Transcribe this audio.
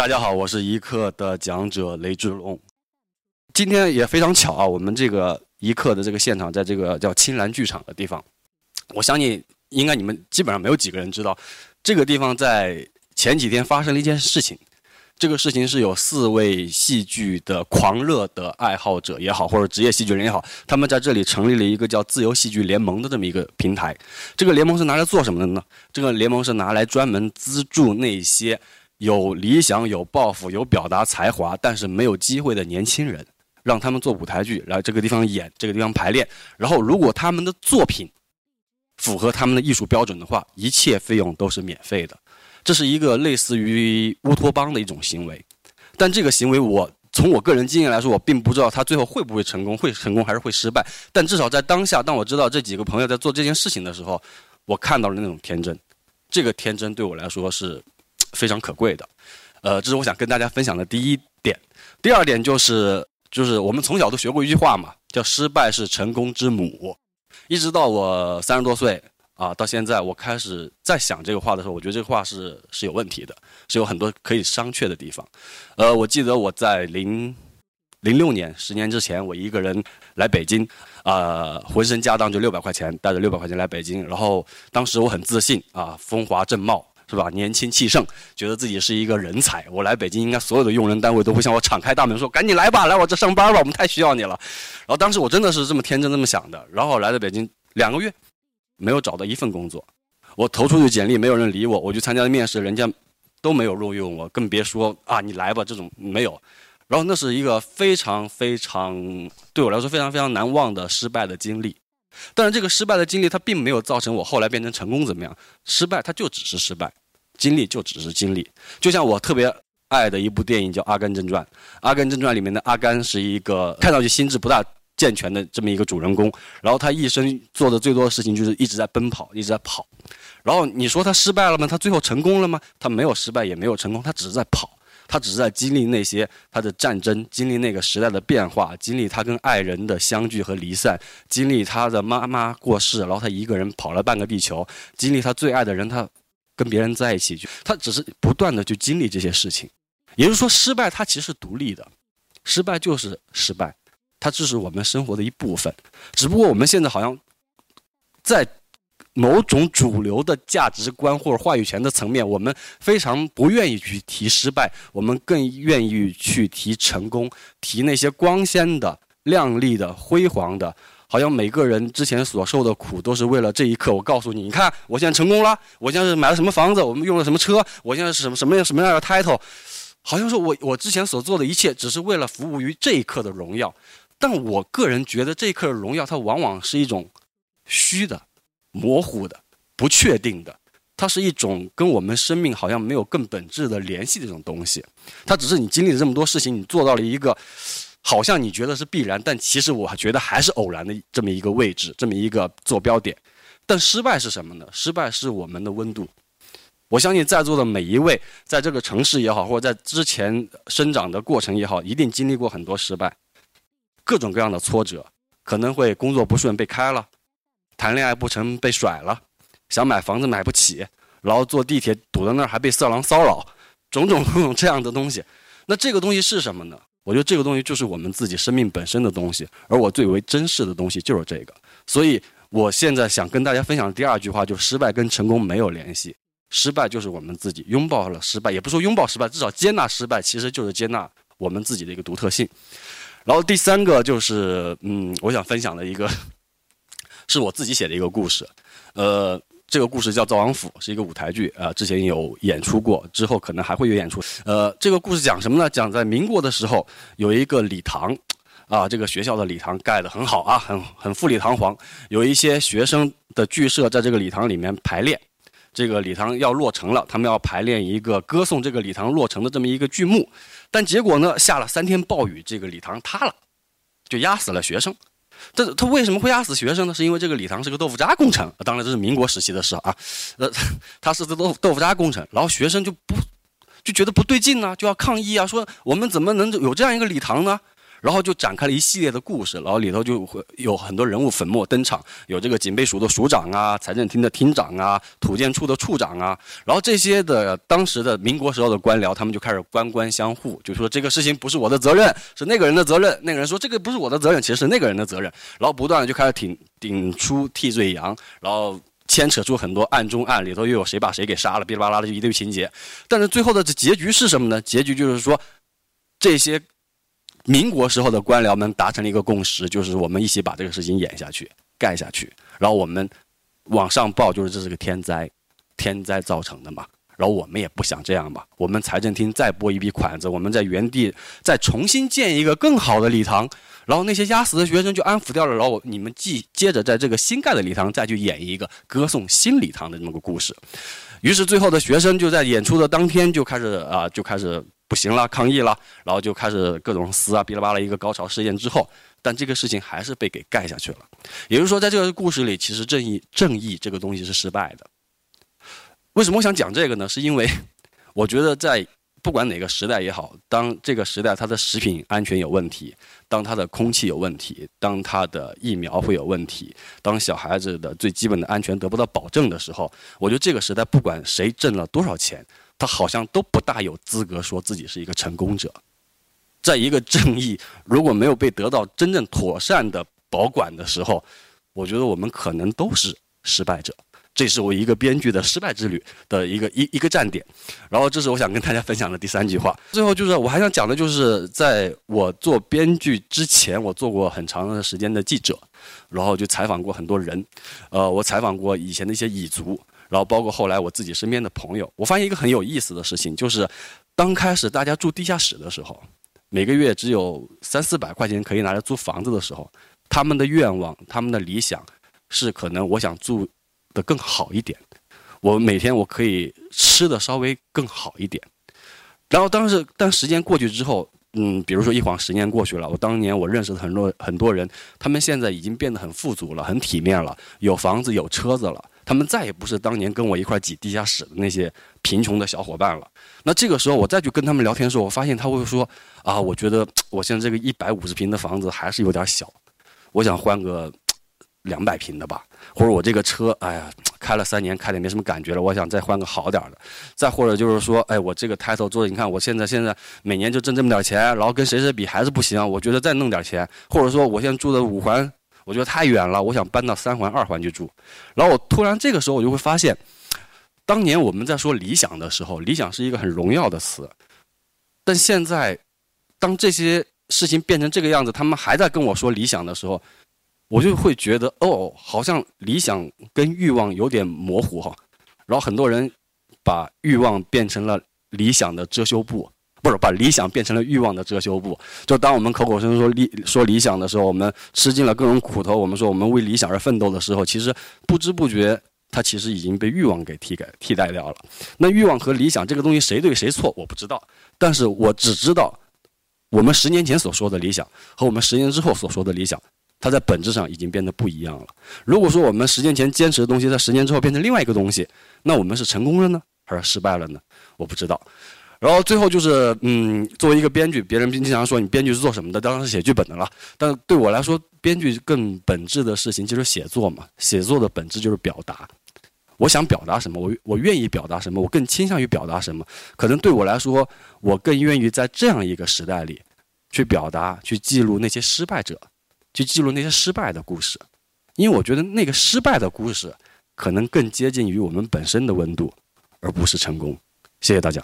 大家好，我是一课的讲者雷志龙。今天也非常巧啊，我们这个一课的这个现场在这个叫青蓝剧场的地方。我相信应该你们基本上没有几个人知道，这个地方在前几天发生了一件事情。这个事情是有四位戏剧的狂热的爱好者也好，或者职业戏剧人也好，他们在这里成立了一个叫自由戏剧联盟的这么一个平台。这个联盟是拿来做什么的呢？这个联盟是拿来专门资助那些有理想、有抱负、有表达才华，但是没有机会的年轻人，让他们做舞台剧，来这个地方演，这个地方排练。然后，如果他们的作品符合他们的艺术标准的话，一切费用都是免费的。这是一个类似于乌托邦的一种行为，但这个行为我从我个人经验来说，我并不知道他最后会不会成功，会成功还是会失败。但至少在当下，当我知道这几个朋友在做这件事情的时候，我看到了那种天真，这个天真对我来说是非常可贵的。呃，这是我想跟大家分享的第一点。第二点就是，就是我们从小都学过一句话嘛，叫“失败是成功之母”，一直到我三十多岁。啊，到现在我开始在想这个话的时候，我觉得这个话是是有问题的，是有很多可以商榷的地方。呃，我记得我在零零六年，十年之前，我一个人来北京，啊，浑身家当就六百块钱，带着六百块钱来北京，然后当时我很自信啊，风华正茂是吧？年轻气盛，觉得自己是一个人才。我来北京，应该所有的用人单位都会向我敞开大门，说赶紧来吧，来我这上班吧，我们太需要你了。然后当时我真的是这么天真这么想的，然后来到北京两个月。没有找到一份工作，我投出去简历，没有人理我，我去参加了面试，人家都没有录用我，更别说啊你来吧这种没有。然后那是一个非常非常对我来说非常非常难忘的失败的经历。但是这个失败的经历它并没有造成我后来变成成功怎么样？失败它就只是失败，经历就只是经历。就像我特别爱的一部电影叫《阿甘正传》，《阿甘正传》里面的阿甘是一个看上去心智不大。健全的这么一个主人公，然后他一生做的最多的事情就是一直在奔跑，一直在跑。然后你说他失败了吗？他最后成功了吗？他没有失败，也没有成功，他只是在跑，他只是在经历那些他的战争，经历那个时代的变化，经历他跟爱人的相聚和离散，经历他的妈妈过世，然后他一个人跑了半个地球，经历他最爱的人他跟别人在一起，就他只是不断的去经历这些事情。也就是说，失败它其实是独立的，失败就是失败。它只是我们生活的一部分，只不过我们现在好像在某种主流的价值观或者话语权的层面，我们非常不愿意去提失败，我们更愿意去提成功，提那些光鲜的、亮丽的、辉煌的，好像每个人之前所受的苦都是为了这一刻。我告诉你，你看我现在成功了，我现在是买了什么房子，我们用了什么车，我现在是什么什么样什么样的 title，好像说我我之前所做的一切只是为了服务于这一刻的荣耀。但我个人觉得，这一刻的荣耀，它往往是一种虚的、模糊的、不确定的。它是一种跟我们生命好像没有更本质的联系的这种东西。它只是你经历了这么多事情，你做到了一个好像你觉得是必然，但其实我觉得还是偶然的这么一个位置，这么一个坐标点。但失败是什么呢？失败是我们的温度。我相信在座的每一位，在这个城市也好，或者在之前生长的过程也好，一定经历过很多失败。各种各样的挫折，可能会工作不顺被开了，谈恋爱不成被甩了，想买房子买不起，然后坐地铁堵在那儿还被色狼骚扰，种种种种这样的东西。那这个东西是什么呢？我觉得这个东西就是我们自己生命本身的东西，而我最为珍视的东西就是这个。所以我现在想跟大家分享的第二句话，就是失败跟成功没有联系，失败就是我们自己拥抱了失败，也不说拥抱失败，至少接纳失败，其实就是接纳我们自己的一个独特性。然后第三个就是，嗯，我想分享的一个，是我自己写的一个故事，呃，这个故事叫《灶王府》，是一个舞台剧，啊，之前有演出过，之后可能还会有演出。呃，这个故事讲什么呢？讲在民国的时候，有一个礼堂，啊，这个学校的礼堂盖得很好啊，很很富丽堂皇，有一些学生的剧社在这个礼堂里面排练，这个礼堂要落成了，他们要排练一个歌颂这个礼堂落成的这么一个剧目。但结果呢？下了三天暴雨，这个礼堂塌了，就压死了学生。这他为什么会压死学生呢？是因为这个礼堂是个豆腐渣工程。当然这是民国时期的事啊。呃，他是个豆豆腐渣工程，然后学生就不就觉得不对劲呢，就要抗议啊，说我们怎么能有这样一个礼堂呢？然后就展开了一系列的故事，然后里头就会有很多人物粉墨登场，有这个警备署的署长啊，财政厅的厅长啊，土建处的处长啊，然后这些的当时的民国时候的官僚，他们就开始官官相护，就说这个事情不是我的责任，是那个人的责任，那个人说这个不是我的责任，其实是那个人的责任，然后不断的就开始挺顶出替罪羊，然后牵扯出很多案中案，里头又有谁把谁给杀了，哔哩吧啦的一堆情节，但是最后的结局是什么呢？结局就是说这些。民国时候的官僚们达成了一个共识，就是我们一起把这个事情演下去、盖下去，然后我们往上报，就是这是个天灾，天灾造成的嘛。然后我们也不想这样吧，我们财政厅再拨一笔款子，我们在原地再重新建一个更好的礼堂，然后那些压死的学生就安抚掉了，然后你们继接着在这个新盖的礼堂再去演一个歌颂新礼堂的这么个故事。于是最后的学生就在演出的当天就开始啊，就开始。不行了，抗议了，然后就开始各种撕啊，哔哩吧啦一个高潮事件之后，但这个事情还是被给盖下去了。也就是说，在这个故事里，其实正义正义这个东西是失败的。为什么我想讲这个呢？是因为我觉得在不管哪个时代也好，当这个时代它的食品安全有问题，当它的空气有问题，当它的疫苗会有问题，当小孩子的最基本的安全得不到保证的时候，我觉得这个时代不管谁挣了多少钱。他好像都不大有资格说自己是一个成功者，在一个正义如果没有被得到真正妥善的保管的时候，我觉得我们可能都是失败者。这是我一个编剧的失败之旅的一个一一个站点。然后，这是我想跟大家分享的第三句话。最后，就是我还想讲的，就是在我做编剧之前，我做过很长的时间的记者，然后就采访过很多人。呃，我采访过以前的一些蚁族。然后包括后来我自己身边的朋友，我发现一个很有意思的事情，就是刚开始大家住地下室的时候，每个月只有三四百块钱可以拿来租房子的时候，他们的愿望、他们的理想是可能我想住的更好一点，我每天我可以吃的稍微更好一点。然后当时，但时间过去之后，嗯，比如说一晃十年过去了，我当年我认识的很多很多人，他们现在已经变得很富足了，很体面了，有房子有车子了。他们再也不是当年跟我一块挤地下室的那些贫穷的小伙伴了。那这个时候，我再去跟他们聊天的时候，我发现他会说：“啊，我觉得 我现在这个一百五十平的房子还是有点小，我想换个两百平的吧。或者我这个车，哎呀，开了三年，开的没什么感觉了，我想再换个好点的。再或者就是说，哎，我这个抬头做，你看我现在现在每年就挣这么点钱，然后跟谁谁比还是不行，我觉得再弄点钱，或者说我现在住的五环。”我觉得太远了，我想搬到三环、二环去住。然后我突然这个时候我就会发现，当年我们在说理想的时候，理想是一个很荣耀的词。但现在，当这些事情变成这个样子，他们还在跟我说理想的时候，我就会觉得哦，好像理想跟欲望有点模糊哈。然后很多人把欲望变成了理想的遮羞布。不是把理想变成了欲望的遮羞布。就当我们口口声声说理说理想的时候，我们吃尽了各种苦头，我们说我们为理想而奋斗的时候，其实不知不觉，它其实已经被欲望给替改替代掉了。那欲望和理想这个东西谁对谁错，我不知道。但是我只知道，我们十年前所说的理想和我们十年之后所说的理想，它在本质上已经变得不一样了。如果说我们十年前坚持的东西，在十年之后变成另外一个东西，那我们是成功了呢，还是失败了呢？我不知道。然后最后就是，嗯，作为一个编剧，别人经常说你编剧是做什么的？当然是写剧本的了。但对我来说，编剧更本质的事情就是写作嘛。写作的本质就是表达。我想表达什么，我我愿意表达什么，我更倾向于表达什么。可能对我来说，我更愿意在这样一个时代里，去表达、去记录那些失败者，去记录那些失败的故事。因为我觉得那个失败的故事，可能更接近于我们本身的温度，而不是成功。谢谢大家。